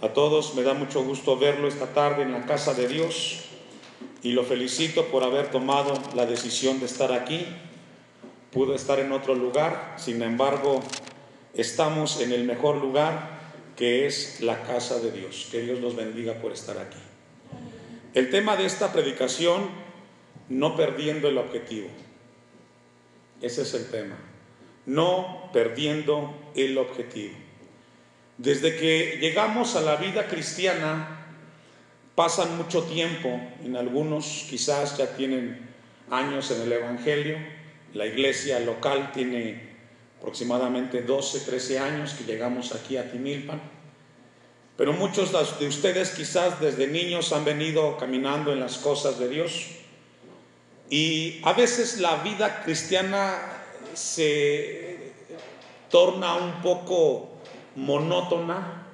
A todos me da mucho gusto verlo esta tarde en la casa de Dios y lo felicito por haber tomado la decisión de estar aquí. Pudo estar en otro lugar, sin embargo, estamos en el mejor lugar que es la casa de Dios. Que Dios los bendiga por estar aquí. El tema de esta predicación, no perdiendo el objetivo. Ese es el tema. No perdiendo el objetivo. Desde que llegamos a la vida cristiana, pasan mucho tiempo, en algunos quizás ya tienen años en el Evangelio, la iglesia local tiene aproximadamente 12, 13 años que llegamos aquí a Timilpan, pero muchos de ustedes quizás desde niños han venido caminando en las cosas de Dios y a veces la vida cristiana se torna un poco monótona,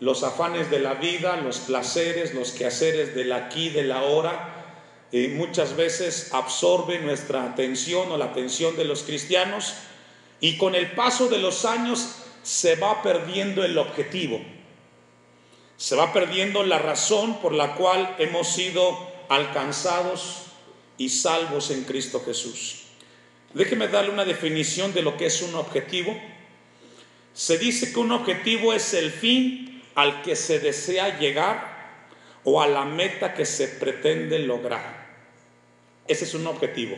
los afanes de la vida, los placeres, los quehaceres del aquí, del ahora, y muchas veces absorbe nuestra atención o la atención de los cristianos y con el paso de los años se va perdiendo el objetivo, se va perdiendo la razón por la cual hemos sido alcanzados y salvos en Cristo Jesús. Déjeme darle una definición de lo que es un objetivo. Se dice que un objetivo es el fin al que se desea llegar o a la meta que se pretende lograr. Ese es un objetivo.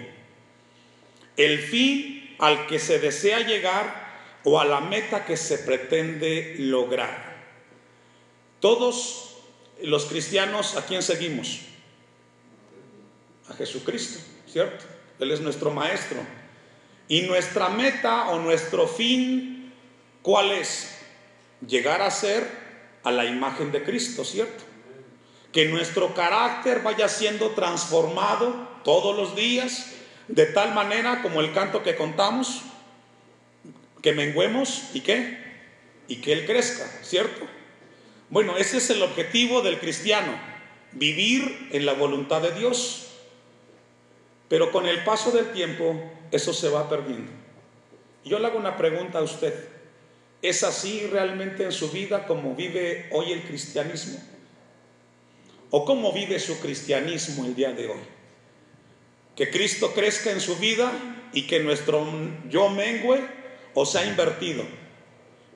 El fin al que se desea llegar o a la meta que se pretende lograr. Todos los cristianos, ¿a quién seguimos? A Jesucristo, ¿cierto? Él es nuestro maestro. Y nuestra meta o nuestro fin ¿Cuál es? Llegar a ser a la imagen de Cristo, ¿cierto? Que nuestro carácter vaya siendo transformado todos los días, de tal manera como el canto que contamos, que menguemos y qué? Y que Él crezca, ¿cierto? Bueno, ese es el objetivo del cristiano, vivir en la voluntad de Dios. Pero con el paso del tiempo, eso se va perdiendo. Yo le hago una pregunta a usted. ¿Es así realmente en su vida como vive hoy el cristianismo? ¿O cómo vive su cristianismo el día de hoy? Que Cristo crezca en su vida y que nuestro yo mengue o se ha invertido.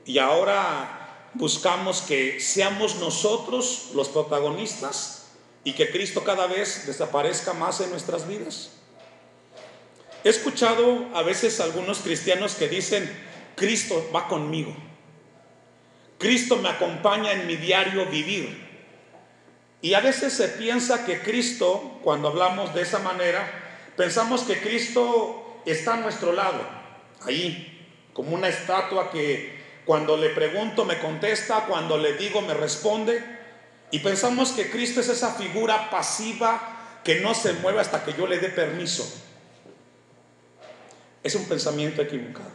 Y ahora buscamos que seamos nosotros los protagonistas y que Cristo cada vez desaparezca más en nuestras vidas. He escuchado a veces algunos cristianos que dicen, Cristo va conmigo. Cristo me acompaña en mi diario vivir. Y a veces se piensa que Cristo, cuando hablamos de esa manera, pensamos que Cristo está a nuestro lado, ahí, como una estatua que cuando le pregunto me contesta, cuando le digo me responde. Y pensamos que Cristo es esa figura pasiva que no se mueve hasta que yo le dé permiso. Es un pensamiento equivocado.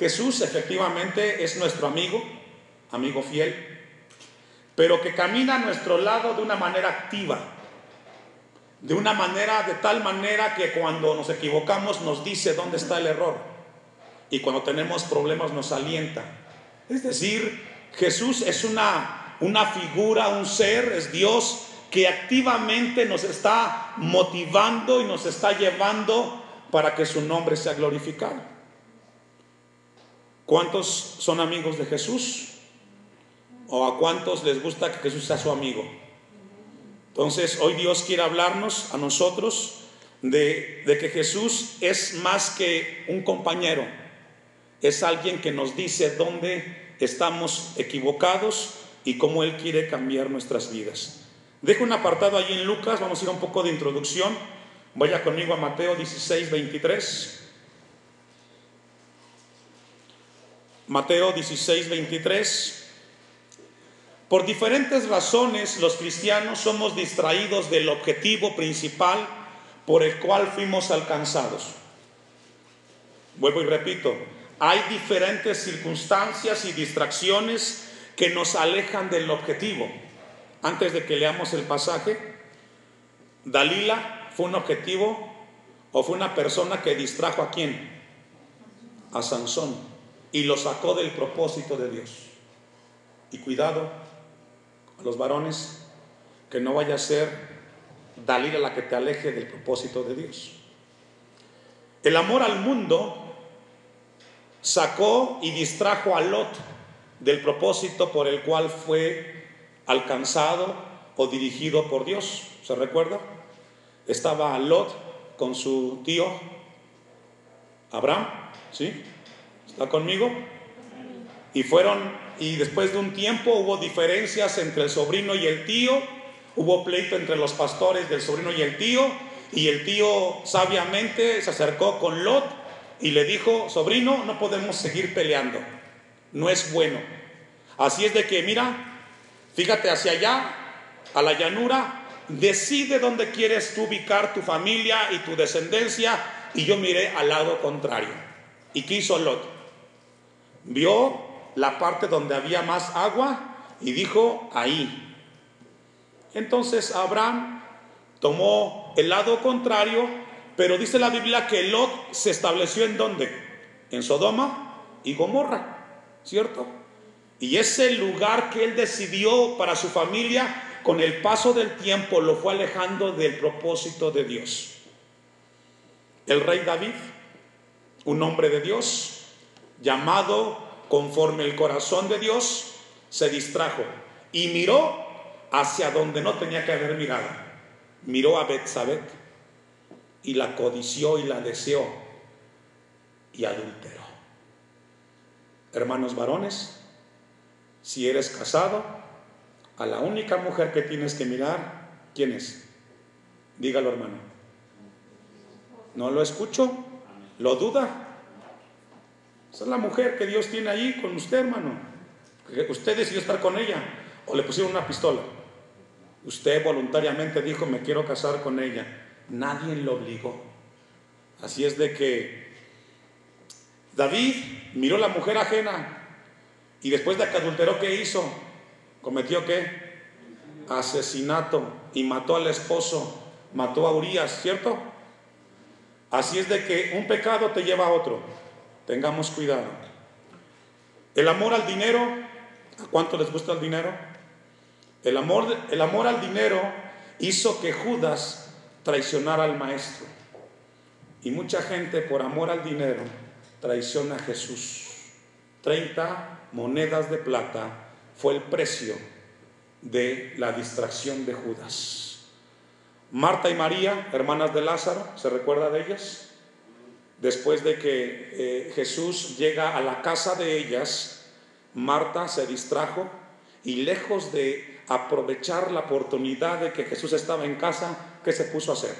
Jesús efectivamente es nuestro amigo, amigo fiel, pero que camina a nuestro lado de una manera activa, de una manera, de tal manera que cuando nos equivocamos nos dice dónde está el error y cuando tenemos problemas nos alienta. Es decir, Jesús es una, una figura, un ser, es Dios que activamente nos está motivando y nos está llevando para que su nombre sea glorificado. ¿Cuántos son amigos de Jesús? ¿O a cuántos les gusta que Jesús sea su amigo? Entonces, hoy Dios quiere hablarnos a nosotros de, de, que Jesús es más que un compañero, es alguien que nos dice dónde estamos equivocados y cómo Él quiere cambiar nuestras vidas. Dejo un apartado allí en Lucas, vamos a ir a un poco de introducción. Vaya conmigo a Mateo 16, 23. Mateo 16, 23. Por diferentes razones los cristianos somos distraídos del objetivo principal por el cual fuimos alcanzados. Vuelvo y repito, hay diferentes circunstancias y distracciones que nos alejan del objetivo. Antes de que leamos el pasaje, Dalila fue un objetivo o fue una persona que distrajo a quién? A Sansón y lo sacó del propósito de Dios. Y cuidado a los varones, que no vaya a ser Dalila la que te aleje del propósito de Dios. El amor al mundo sacó y distrajo a Lot del propósito por el cual fue alcanzado o dirigido por Dios. ¿Se recuerda? Estaba Lot con su tío Abraham, ¿sí? ¿Está conmigo? Y fueron, y después de un tiempo hubo diferencias entre el sobrino y el tío, hubo pleito entre los pastores del sobrino y el tío, y el tío sabiamente se acercó con Lot y le dijo, sobrino, no podemos seguir peleando, no es bueno. Así es de que, mira, fíjate hacia allá, a la llanura, decide dónde quieres tú ubicar tu familia y tu descendencia, y yo miré al lado contrario. ¿Y qué hizo Lot? Vio la parte donde había más agua y dijo, ahí. Entonces Abraham tomó el lado contrario, pero dice la Biblia que Lot se estableció en dónde? En Sodoma y Gomorra, ¿cierto? Y ese lugar que él decidió para su familia, con el paso del tiempo lo fue alejando del propósito de Dios. El rey David, un hombre de Dios, llamado conforme el corazón de Dios, se distrajo y miró hacia donde no tenía que haber mirado. Miró a Betsabé y la codició y la deseó y adulteró. Hermanos varones, si eres casado, a la única mujer que tienes que mirar, ¿quién es? Dígalo, hermano. ¿No lo escucho? ¿Lo duda? Esa es la mujer que Dios tiene ahí con usted, hermano. Usted decidió estar con ella o le pusieron una pistola. Usted voluntariamente dijo, me quiero casar con ella. Nadie lo obligó. Así es de que David miró a la mujer ajena y después de que adulteró, ¿qué hizo? ¿Cometió qué? Asesinato y mató al esposo, mató a Urias, ¿cierto? Así es de que un pecado te lleva a otro. Tengamos cuidado. El amor al dinero, ¿a cuánto les gusta el dinero? El amor, el amor al dinero hizo que Judas traicionara al maestro. Y mucha gente por amor al dinero traiciona a Jesús. 30 monedas de plata fue el precio de la distracción de Judas. Marta y María, hermanas de Lázaro, ¿se recuerda de ellas? Después de que eh, Jesús llega a la casa de ellas, Marta se distrajo y lejos de aprovechar la oportunidad de que Jesús estaba en casa, ¿qué se puso a hacer?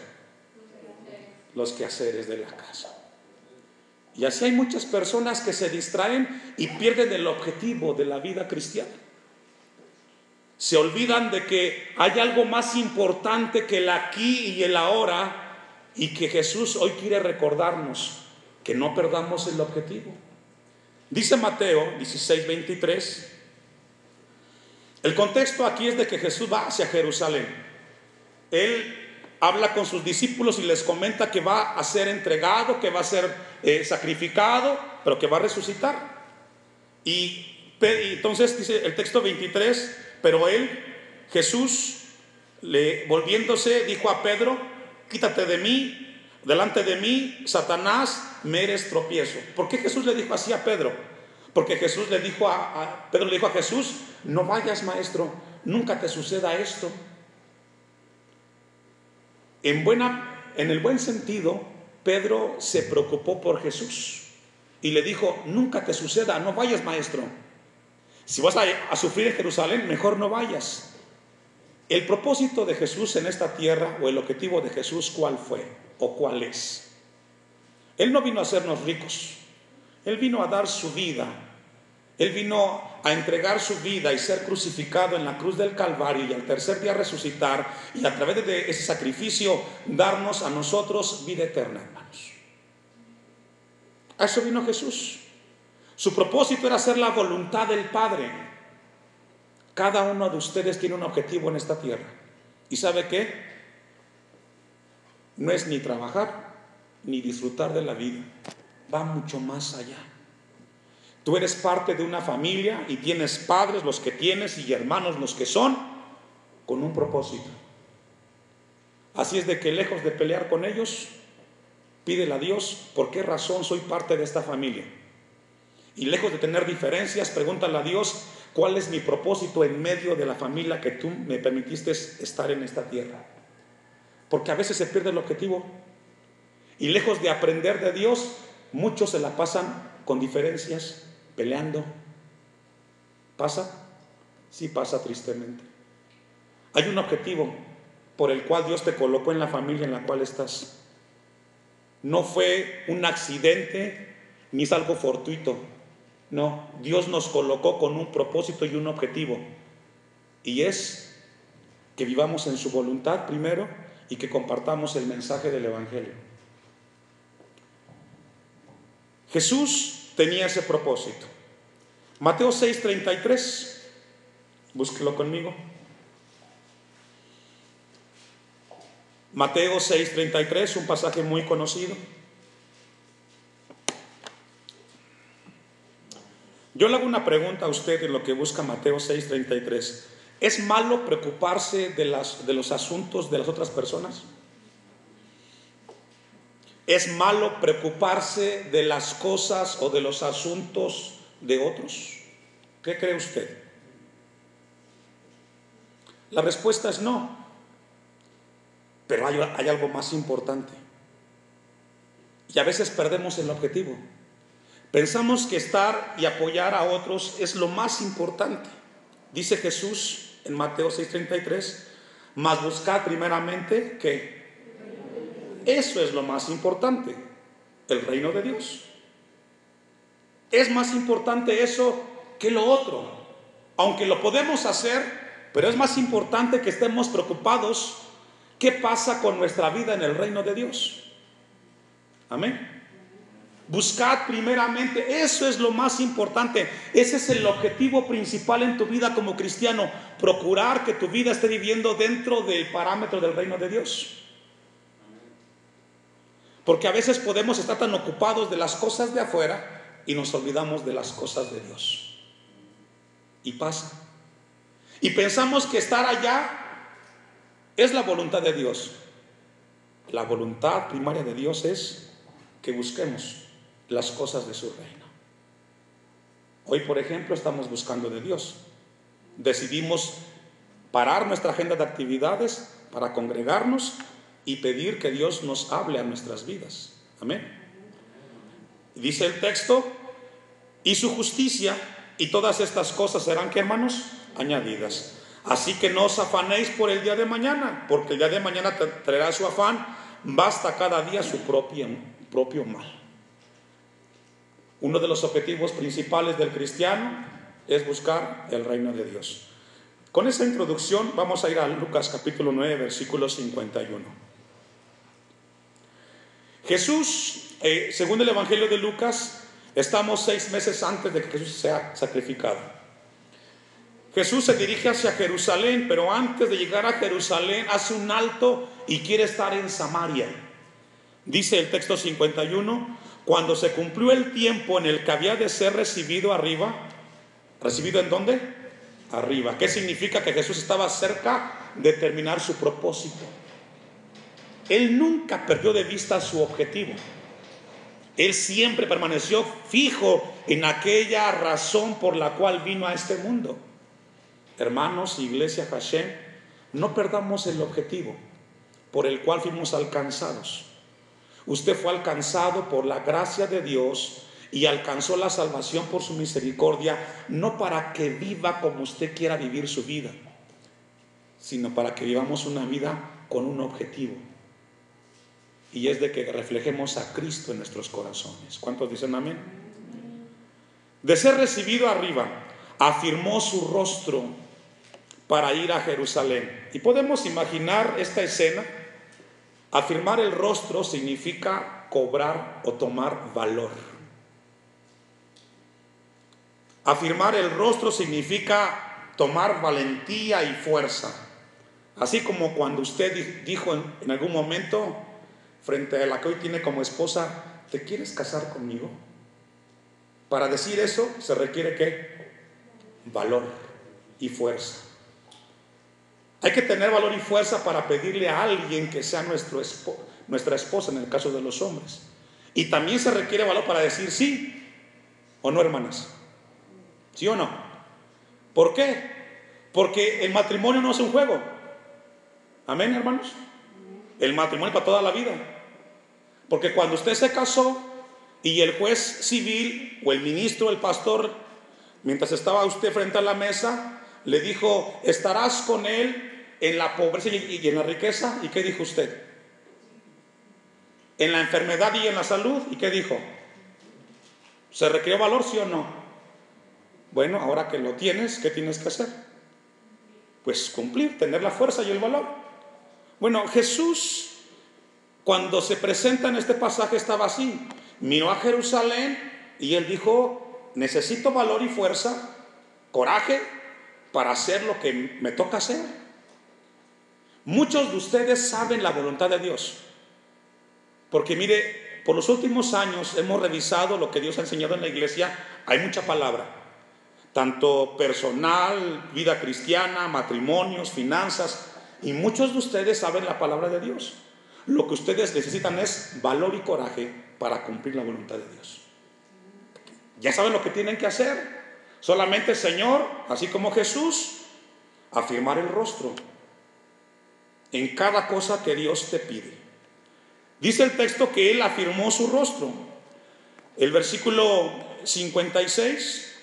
Los quehaceres de la casa. Y así hay muchas personas que se distraen y pierden el objetivo de la vida cristiana. Se olvidan de que hay algo más importante que el aquí y el ahora y que Jesús hoy quiere recordarnos que no perdamos el objetivo. Dice Mateo 16, 23. El contexto aquí es de que Jesús va hacia Jerusalén. Él habla con sus discípulos y les comenta que va a ser entregado, que va a ser eh, sacrificado, pero que va a resucitar. Y, entonces dice el texto 23, pero él, Jesús, le, volviéndose, dijo a Pedro, quítate de mí, delante de mí, Satanás, me eres tropiezo. ¿Por qué Jesús le dijo así a Pedro? Porque Jesús le dijo a, Pedro le dijo a Jesús, no vayas maestro, nunca te suceda esto. En, buena, en el buen sentido, Pedro se preocupó por Jesús y le dijo, nunca te suceda, no vayas maestro. Si vas a, a sufrir en Jerusalén, mejor no vayas. El propósito de Jesús en esta tierra o el objetivo de Jesús, ¿cuál fue o cuál es? Él no vino a hacernos ricos, Él vino a dar su vida, Él vino a entregar su vida y ser crucificado en la cruz del Calvario y al tercer día resucitar y a través de ese sacrificio darnos a nosotros vida eterna, hermanos. A eso vino Jesús. Su propósito era hacer la voluntad del Padre. Cada uno de ustedes tiene un objetivo en esta tierra. ¿Y sabe qué? No es ni trabajar ni disfrutar de la vida. Va mucho más allá. Tú eres parte de una familia y tienes padres los que tienes y hermanos los que son con un propósito. Así es de que lejos de pelear con ellos, pídele a Dios por qué razón soy parte de esta familia. Y lejos de tener diferencias, pregúntale a Dios cuál es mi propósito en medio de la familia que tú me permitiste estar en esta tierra. Porque a veces se pierde el objetivo. Y lejos de aprender de Dios, muchos se la pasan con diferencias, peleando. ¿Pasa? Sí pasa tristemente. Hay un objetivo por el cual Dios te colocó en la familia en la cual estás. No fue un accidente ni es algo fortuito. No, Dios nos colocó con un propósito y un objetivo. Y es que vivamos en su voluntad primero y que compartamos el mensaje del Evangelio. Jesús tenía ese propósito. Mateo 6:33, búsquelo conmigo. Mateo 6:33, un pasaje muy conocido. Yo le hago una pregunta a usted en lo que busca Mateo 6:33. ¿Es malo preocuparse de, las, de los asuntos de las otras personas? ¿Es malo preocuparse de las cosas o de los asuntos de otros? ¿Qué cree usted? La respuesta es no. Pero hay, hay, algo más importante. Y a veces perdemos el objetivo. Pensamos que estar y apoyar a otros es lo más importante. Dice Jesús en Mateo 6:33, más buscar primeramente que eso es lo más importante, el reino de Dios. Es más importante eso que lo otro, aunque lo podemos hacer, pero es más importante que estemos preocupados qué pasa con nuestra vida en el reino de Dios. Amén. Buscad primeramente, eso es lo más importante, ese es el objetivo principal en tu vida como cristiano, procurar que tu vida esté viviendo dentro del parámetro del reino de Dios. Porque a veces podemos estar tan ocupados de las cosas de afuera y nos olvidamos de las cosas de Dios. Y pasa. Y pensamos que estar allá es la voluntad de Dios. La voluntad primaria de Dios es que busquemos las cosas de su reino. Hoy, por ejemplo, estamos buscando de Dios. Decidimos parar nuestra agenda de actividades para congregarnos y pedir que Dios nos hable a nuestras vidas. Amén. Dice el texto, y su justicia y todas estas cosas serán, que hermanos? Añadidas. Así que no os afanéis por el día de mañana, porque el día de mañana traerá su afán, basta cada día su propio, propio mal. Uno de los objetivos principales del cristiano es buscar el reino de Dios. Con esa introducción vamos a ir a Lucas capítulo 9, versículo 51. Jesús, eh, según el Evangelio de Lucas, estamos seis meses antes de que Jesús sea sacrificado. Jesús se dirige hacia Jerusalén, pero antes de llegar a Jerusalén hace un alto y quiere estar en Samaria. Dice el texto 51, cuando se cumplió el tiempo en el que había de ser recibido arriba, ¿recibido en dónde? Arriba. ¿Qué significa que Jesús estaba cerca de terminar su propósito? Él nunca perdió de vista su objetivo. Él siempre permaneció fijo en aquella razón por la cual vino a este mundo. Hermanos, iglesia Hashem, no perdamos el objetivo por el cual fuimos alcanzados. Usted fue alcanzado por la gracia de Dios y alcanzó la salvación por su misericordia, no para que viva como usted quiera vivir su vida, sino para que vivamos una vida con un objetivo. Y es de que reflejemos a Cristo en nuestros corazones. ¿Cuántos dicen amén? De ser recibido arriba, afirmó su rostro para ir a Jerusalén. Y podemos imaginar esta escena Afirmar el rostro significa cobrar o tomar valor. Afirmar el rostro significa tomar valentía y fuerza. Así como cuando usted dijo en, algún momento, frente a la que hoy tiene como esposa, ¿te quieres casar conmigo? Para decir eso se requiere qué? Valor y fuerza. Hay que tener valor y fuerza para pedirle a alguien que sea nuestro nuestra esposa en el caso de los hombres. Y también se requiere valor para decir sí o no, hermanas. ¿Sí o no? ¿Por qué? Porque el matrimonio no es un juego. Amén, hermanos. El matrimonio para toda la vida. Porque cuando usted se casó y el juez civil o el ministro, el pastor, mientras estaba usted frente a la mesa, le dijo, estarás con él en la pobreza y en la riqueza. ¿Y qué dijo usted? En la enfermedad y en la salud. ¿Y qué dijo? ¿Se requirió valor, sí o no? Bueno, ahora que lo tienes, ¿qué tienes que hacer? Pues cumplir, tener la fuerza y el valor. Bueno, Jesús, cuando se presenta en este pasaje, estaba así. Miró a Jerusalén y él dijo, necesito valor y fuerza, coraje para hacer lo que me toca hacer. Muchos de ustedes saben la voluntad de Dios. Porque mire, por los últimos años hemos revisado lo que Dios ha enseñado en la iglesia. Hay mucha palabra, tanto personal, vida cristiana, matrimonios, finanzas. Y muchos de ustedes saben la palabra de Dios. Lo que ustedes necesitan es valor y coraje para cumplir la voluntad de Dios. Ya saben lo que tienen que hacer. Solamente, Señor, así como Jesús, afirmar el rostro en cada cosa que Dios te pide. Dice el texto que él afirmó su rostro. El versículo 56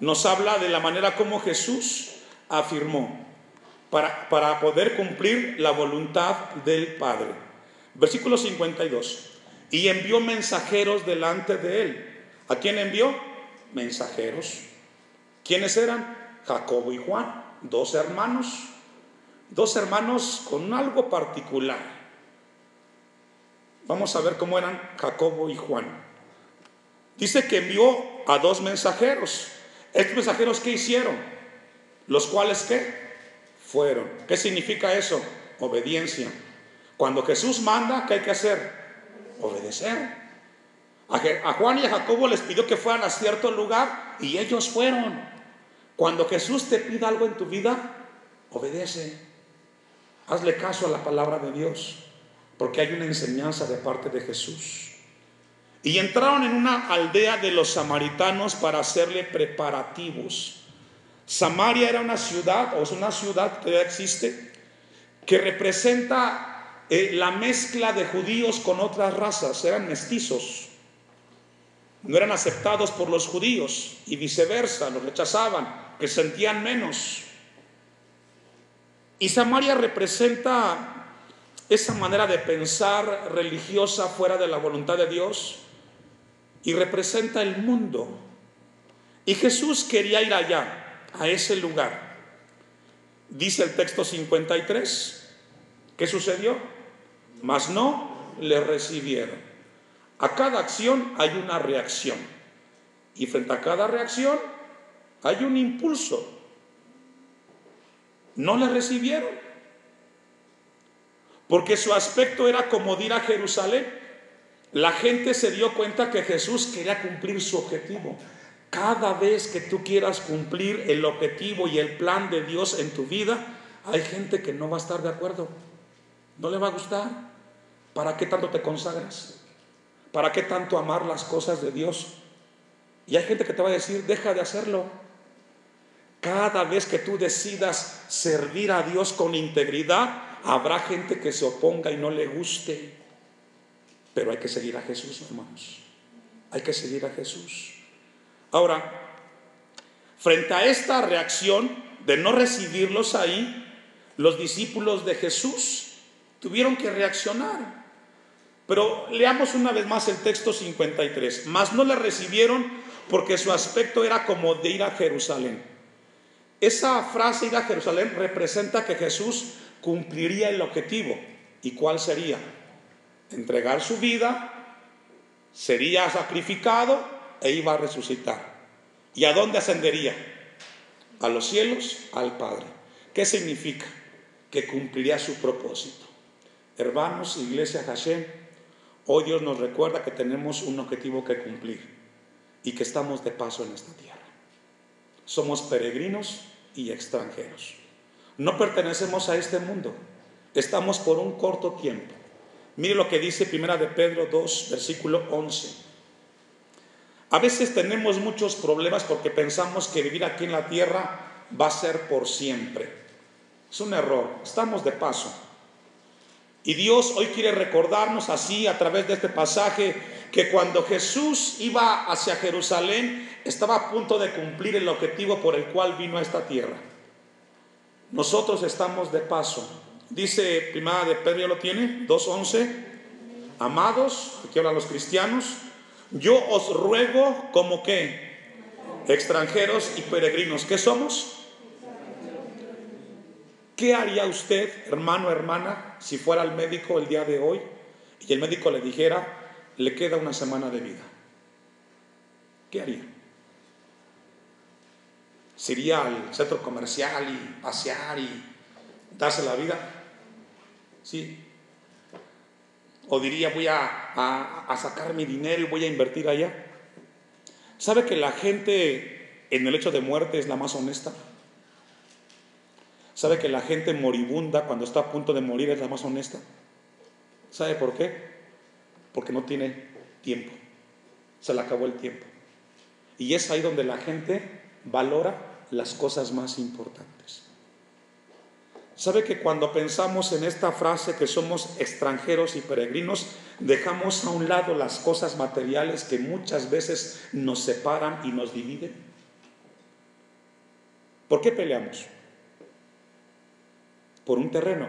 nos habla de la manera como Jesús afirmó para, para poder cumplir la voluntad del Padre. Versículo 52. Y envió mensajeros delante de él. ¿A quién envió? Mensajeros. ¿Quiénes eran? Jacobo y Juan, dos hermanos. Dos hermanos con algo particular. Vamos a ver cómo eran Jacobo y Juan. Dice que envió a dos mensajeros. ¿Estos mensajeros qué hicieron? Los cuales qué? Fueron. ¿Qué significa eso? Obediencia. Cuando Jesús manda, ¿qué hay que hacer? Obedecer. A Juan y a Jacobo les pidió que fueran a cierto lugar y ellos fueron. Cuando Jesús te pida algo en tu vida, obedece. Hazle caso a la palabra de Dios porque hay una enseñanza de parte de Jesús. Y entraron en una aldea de los samaritanos para hacerle preparativos. Samaria era una ciudad, o es una ciudad que ya existe, que representa eh, la mezcla de judíos con otras razas, eran mestizos. No eran aceptados por los judíos y viceversa, los rechazaban, que sentían menos. Y Samaria representa esa manera de pensar religiosa fuera de la voluntad de Dios y representa el mundo. Y Jesús quería ir allá, a ese lugar. Dice el texto 53, ¿qué sucedió? Mas no le recibieron. A cada acción hay una reacción. Y frente a cada reacción hay un impulso. No le recibieron porque su aspecto era como ir a Jerusalén. La gente se dio cuenta que Jesús quería cumplir su objetivo. Cada vez que tú quieras cumplir el objetivo y el plan de Dios en tu vida, hay gente que no va a estar de acuerdo. No le va a gustar. ¿Para qué tanto te consagras? ¿Para qué tanto amar las cosas de Dios? Y hay gente que te va a decir, deja de hacerlo. Cada vez que tú decidas servir a Dios con integridad, Habrá gente que se oponga y no le guste, pero hay que seguir a Jesús, hermanos. Hay que seguir a Jesús. Ahora, frente a esta reacción de no recibirlos ahí, los discípulos de Jesús tuvieron que reaccionar. Pero leamos una vez más el texto 53. Mas no le recibieron porque su aspecto era como de ir a Jerusalén. Esa frase ir a Jerusalén representa que Jesús cumpliría el objetivo. ¿Y cuál sería? Entregar su vida, sería sacrificado e iba a resucitar. ¿Y a dónde ascendería? A los cielos, al Padre. ¿Qué significa? Que cumpliría su propósito. Hermanos, iglesia Hashem, hoy Dios nos recuerda que tenemos un objetivo que cumplir. y que estamos de paso en esta tierra. Somos peregrinos y extranjeros. No pertenecemos a este mundo, estamos por un corto tiempo. Mire lo que dice Primera de Pedro 2, versículo 11. A veces tenemos muchos problemas porque pensamos que vivir aquí en la tierra va a ser por siempre. Es un error, estamos de paso. Y Dios hoy quiere recordarnos así a través de este pasaje que cuando Jesús iba hacia Jerusalén estaba a punto de cumplir el objetivo por el cual vino a esta tierra. Nosotros estamos de paso. Dice Primera de Pedro, lo tiene? 2.11. Amados, aquí hablan los cristianos, yo os ruego como que extranjeros y peregrinos. ¿Qué somos? ¿Qué haría usted, hermano, hermana, si fuera al médico el día de hoy y el médico le dijera, le queda una semana de vida? ¿Qué haría? ¿Se iría al centro comercial y pasear y darse la vida? Sí. O diría, voy a, a sacar mi dinero y voy a invertir allá. ¿Sabe que la gente en el hecho de muerte es la más honesta? ¿Sabe que la gente moribunda cuando está a punto de morir es la más honesta? ¿Sabe por qué? Porque no tiene tiempo. Se le acabó el tiempo. Y es ahí donde la gente valora las cosas más importantes. ¿Sabe que cuando pensamos en esta frase que somos extranjeros y peregrinos, dejamos a un lado las cosas materiales que muchas veces nos separan y nos dividen? ¿Por qué peleamos? por un terreno,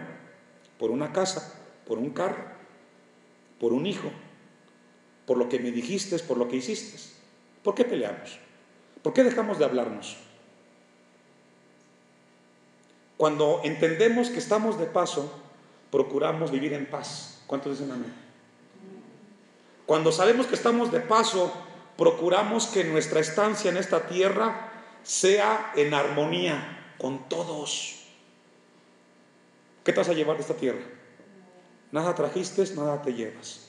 por una casa, por un carro, por un hijo, por lo que me dijiste, por lo que hiciste. ¿Por qué peleamos? ¿Por qué dejamos de hablarnos? Cuando entendemos que estamos de paso, procuramos vivir en paz. ¿Cuántos dicen amén? Cuando sabemos que estamos de paso, procuramos que nuestra estancia en esta tierra sea en armonía con todos. ¿Qué te vas a llevar de esta tierra? Nada trajiste, nada te llevas.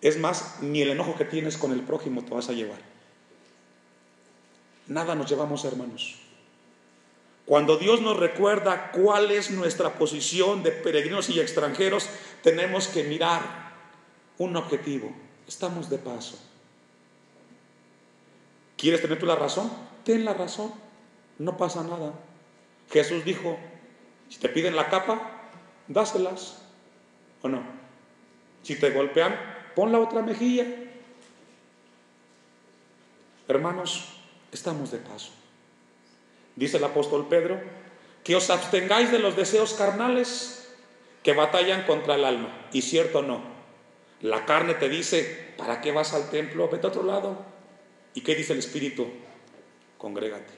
Es más, ni el enojo que tienes con el prójimo te vas a llevar. Nada nos llevamos, hermanos. Cuando Dios nos recuerda cuál es nuestra posición de peregrinos y extranjeros, tenemos que mirar un objetivo. Estamos de paso. ¿Quieres tener tú la razón? Ten la razón. No pasa nada. Jesús dijo, si te piden la capa, dáselas. ¿O no? Si te golpean, pon la otra mejilla. Hermanos, estamos de paso. Dice el apóstol Pedro, que os abstengáis de los deseos carnales que batallan contra el alma. Y cierto no. La carne te dice, ¿para qué vas al templo? Vete a otro lado. ¿Y qué dice el Espíritu? Congrégate.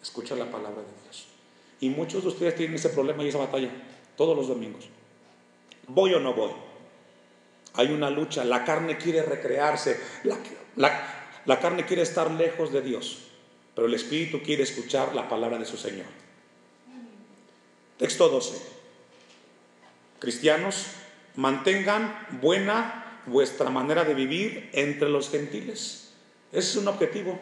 Escucha la palabra de Dios. Y muchos de ustedes tienen ese problema y esa batalla todos los domingos. ¿Voy o no voy? Hay una lucha, la carne quiere recrearse, la, carne quiere estar lejos de Dios, pero el Espíritu quiere escuchar la palabra de su Señor. Texto 12. Cristianos, mantengan buena vuestra manera de vivir entre los gentiles. Ese es un objetivo.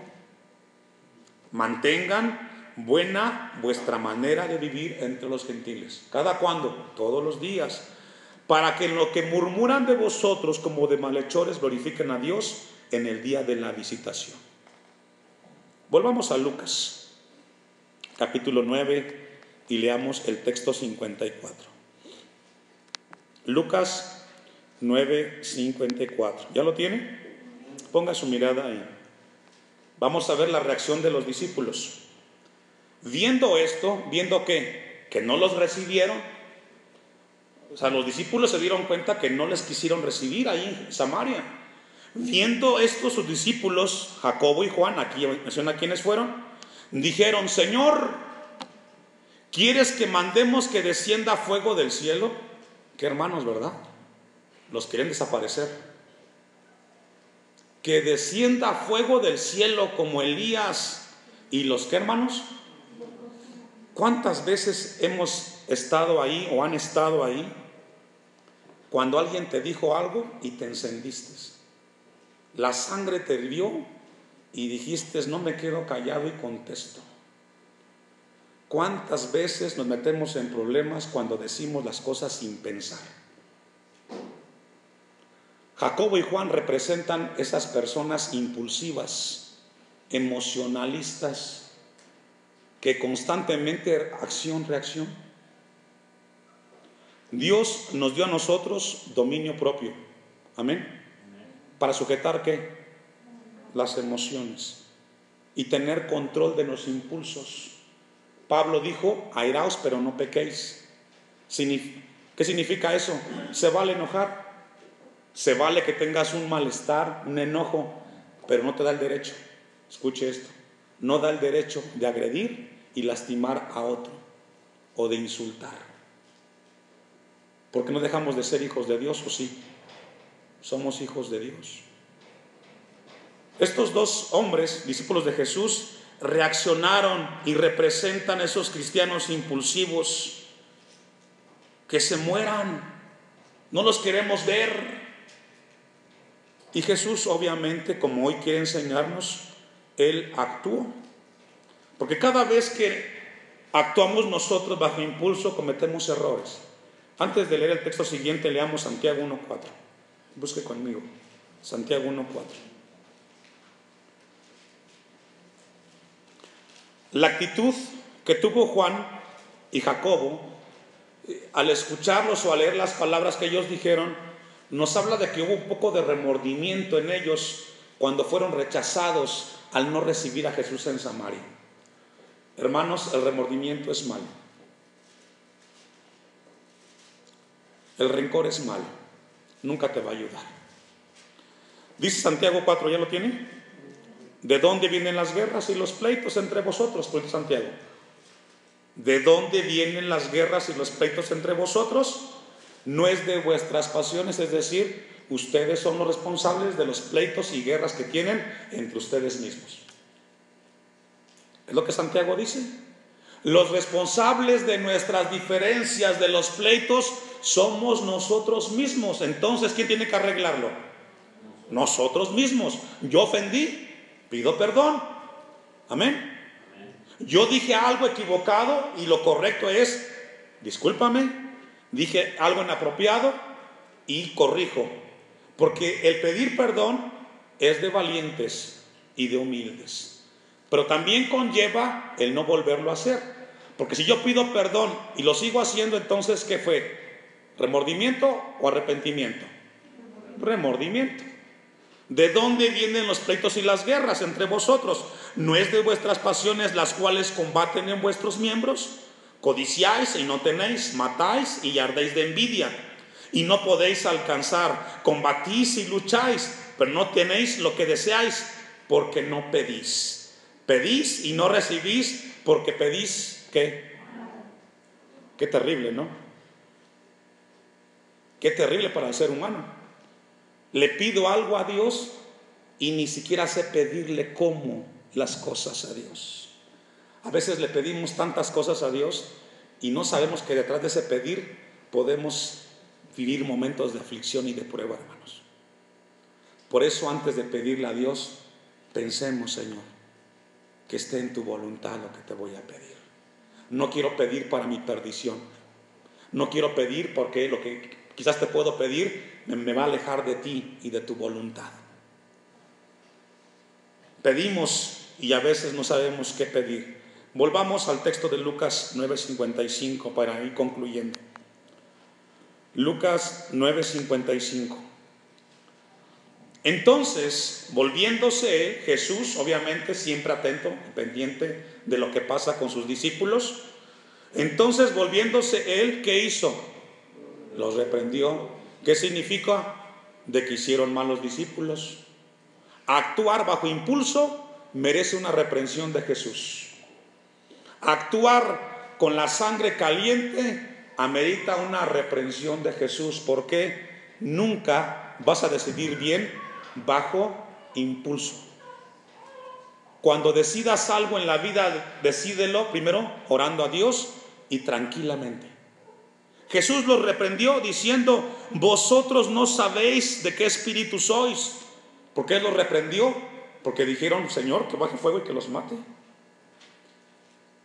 Mantengan buena vuestra manera de vivir entre los gentiles. ¿Cada cuándo? Todos los días. Para que en lo que murmuran de vosotros como de malhechores glorifiquen a Dios en el día de la visitación. Volvamos a Lucas, capítulo 9, y leamos el texto 54. Lucas 9, 54. ¿Ya lo tiene? Ponga su mirada ahí. Vamos a ver la reacción de los discípulos. Viendo esto, viendo que, que no los recibieron, o sea, los discípulos se dieron cuenta que no les quisieron recibir ahí en Samaria. Viendo esto, sus discípulos, Jacobo y Juan, aquí menciona quiénes fueron, dijeron, Señor, ¿quieres que mandemos que descienda fuego del cielo? Qué hermanos, ¿verdad? Los quieren desaparecer. Que descienda fuego del cielo como Elías y los que hermanos ¿Cuántas veces hemos estado ahí o han estado ahí cuando alguien te dijo algo y te encendiste? La sangre te hirvió y dijiste, no me quedo callado y contesto. ¿Cuántas veces nos metemos en problemas cuando decimos las cosas sin pensar? Jacobo y Juan representan esas personas impulsivas, emocionalistas, que constantemente acción, reacción. Dios nos dio a nosotros dominio propio. Amén. Para sujetar qué? Las emociones y tener control de los impulsos. Pablo dijo, airaos pero no pequéis. ¿Qué significa eso? Se vale enojar, se vale que tengas un malestar, un enojo, pero no te da el derecho. Escuche esto, no da el derecho de agredir y lastimar a otro o de insultar. Porque no dejamos de ser hijos de Dios o sí, somos hijos de Dios. Estos dos hombres, discípulos de Jesús, reaccionaron y representan a esos cristianos impulsivos que se mueran. No los queremos ver. Y Jesús, obviamente, como hoy quiere enseñarnos, Él actuó. Porque cada vez que actuamos nosotros bajo impulso, cometemos errores. Antes de leer el texto siguiente, leamos Santiago 1.4. Busque conmigo. Santiago 1.4. La actitud que tuvo Juan y Jacobo eh, al escucharlos o al leer las palabras que ellos dijeron, nos habla de que hubo un poco de remordimiento en ellos cuando fueron rechazados al no recibir a Jesús en Samaria. Hermanos, el remordimiento es malo. El rencor es malo. Nunca te va a ayudar. Dice Santiago 4, ¿ya lo tiene? ¿De dónde vienen las guerras y los pleitos entre vosotros? Pues Santiago. ¿De dónde vienen las guerras y los pleitos entre vosotros? No es de vuestras pasiones, es decir, ustedes son los responsables de los pleitos y guerras que tienen entre ustedes mismos. Es lo que Santiago dice. Los responsables de nuestras diferencias, de los pleitos, somos nosotros mismos. Entonces, ¿quién tiene que arreglarlo? Nosotros mismos. Yo ofendí, pido perdón. Amén. Yo dije algo equivocado y lo correcto es, discúlpame, dije algo inapropiado y corrijo. Porque el pedir perdón es de valientes y de humildes. Pero también conlleva el no volverlo a hacer. Porque si yo pido perdón y lo sigo haciendo, entonces, ¿qué fue? ¿Remordimiento o arrepentimiento? Remordimiento. ¿De dónde vienen los pleitos y las guerras entre vosotros? ¿No es de vuestras pasiones las cuales combaten en vuestros miembros? Codiciáis y no tenéis, matáis y ardéis de envidia y no podéis alcanzar, combatís y lucháis, pero no tenéis lo que deseáis porque no pedís. Pedís y no recibís porque pedís qué? Qué terrible, ¿no? Qué terrible para el ser humano. Le pido algo a Dios y ni siquiera sé pedirle cómo las cosas a Dios. A veces le pedimos tantas cosas a Dios y no sabemos que detrás de ese pedir podemos vivir momentos de aflicción y de prueba, hermanos. Por eso antes de pedirle a Dios, pensemos, Señor, que esté en tu voluntad lo que te voy a pedir. No quiero pedir para mi perdición. No quiero pedir porque lo que quizás te puedo pedir me, va a alejar de ti y de tu voluntad. Pedimos y a veces no sabemos qué pedir. Volvamos al texto de Lucas 9:55 para ir concluyendo. Lucas 9:55. Entonces, volviéndose Jesús, obviamente siempre atento pendiente de lo que pasa con sus discípulos, entonces volviéndose él, ¿qué hizo? Los reprendió. ¿Qué significa? De que hicieron malos discípulos. Actuar bajo impulso merece una reprensión de Jesús. Actuar con la sangre caliente amerita una reprensión de Jesús, porque nunca vas a decidir bien bajo impulso. Cuando decidas algo en la vida, decídelo primero orando a Dios y tranquilamente. Jesús los reprendió diciendo, vosotros no sabéis de qué espíritu sois, ¿Por qué los reprendió? Porque dijeron, Señor, que baje fuego y que los mate.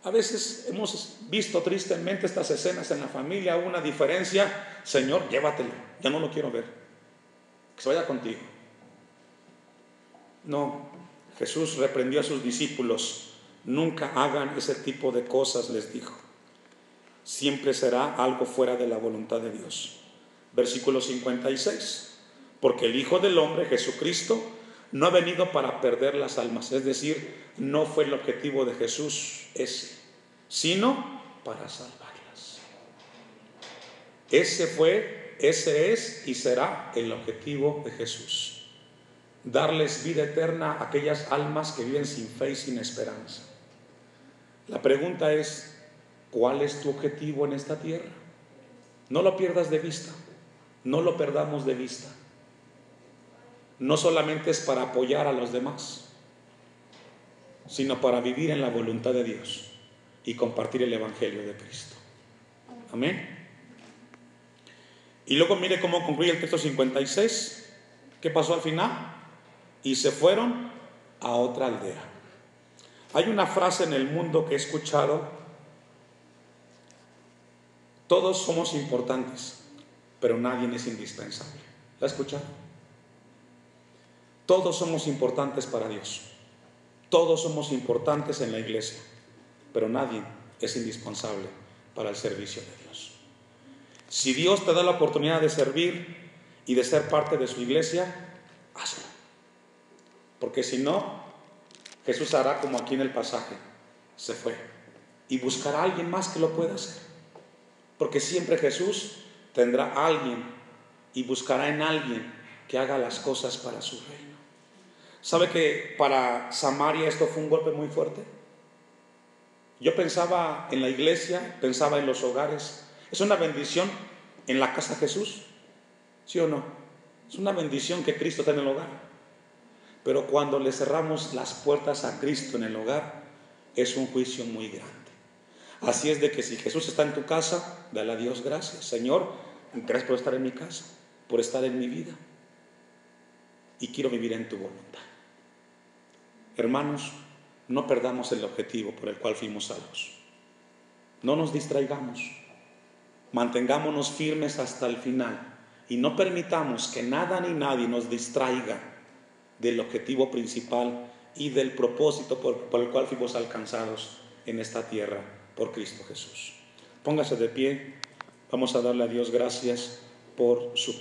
A veces hemos visto tristemente estas escenas en la familia, una diferencia, Señor, llévatelo, ya no lo quiero ver, que se vaya contigo. No, Jesús reprendió a sus discípulos, nunca hagan ese tipo de cosas, les dijo. Siempre será algo fuera de la voluntad de Dios. Versículo 56, porque el Hijo del Hombre, Jesucristo, no ha venido para perder las almas, es decir, no fue el objetivo de Jesús ese, sino para salvarlas. Ese fue, ese es y será el objetivo de Jesús. Darles vida eterna a aquellas almas que viven sin fe y sin esperanza. La pregunta es, ¿cuál es tu objetivo en esta tierra? No lo pierdas de vista, no lo perdamos de vista no solamente es para apoyar a los demás, sino para vivir en la voluntad de Dios y compartir el Evangelio de Cristo. Amén. Y luego mire cómo concluye el texto 56. ¿Qué pasó al final? Y se fueron a otra aldea. Hay una frase en el mundo que he escuchado. Todos somos importantes, pero nadie es indispensable. ¿La ha escuchado? Todos somos importantes para Dios. Todos somos importantes en la iglesia, pero nadie es indispensable para el servicio de Dios. Si Dios te da la oportunidad de servir y de ser parte de su iglesia, hazlo. Porque si no, Jesús hará como aquí en el pasaje, se fue y buscará a alguien más que lo pueda hacer. Porque siempre Jesús tendrá a alguien y buscará en alguien que haga las cosas para su reino. ¿Sabe que para Samaria esto fue un golpe muy fuerte? Yo pensaba en la iglesia, pensaba en los hogares. ¿Es una bendición en la casa de Jesús? ¿Sí o no? Es una bendición que Cristo está en el hogar. Pero cuando le cerramos las puertas a Cristo en el hogar, es un juicio muy grande. Así es de que si Jesús está en tu casa, dale a Dios gracias. Señor, gracias por estar en mi casa, por estar en mi vida. Y quiero vivir en tu voluntad. Hermanos, no perdamos el objetivo por el cual fuimos salvos. No nos distraigamos. Mantengámonos firmes hasta el final y no permitamos que nada ni nadie nos distraiga del objetivo principal y del propósito por, el cual fuimos alcanzados en esta tierra por Cristo Jesús. Póngase de pie. Vamos a darle a Dios gracias por su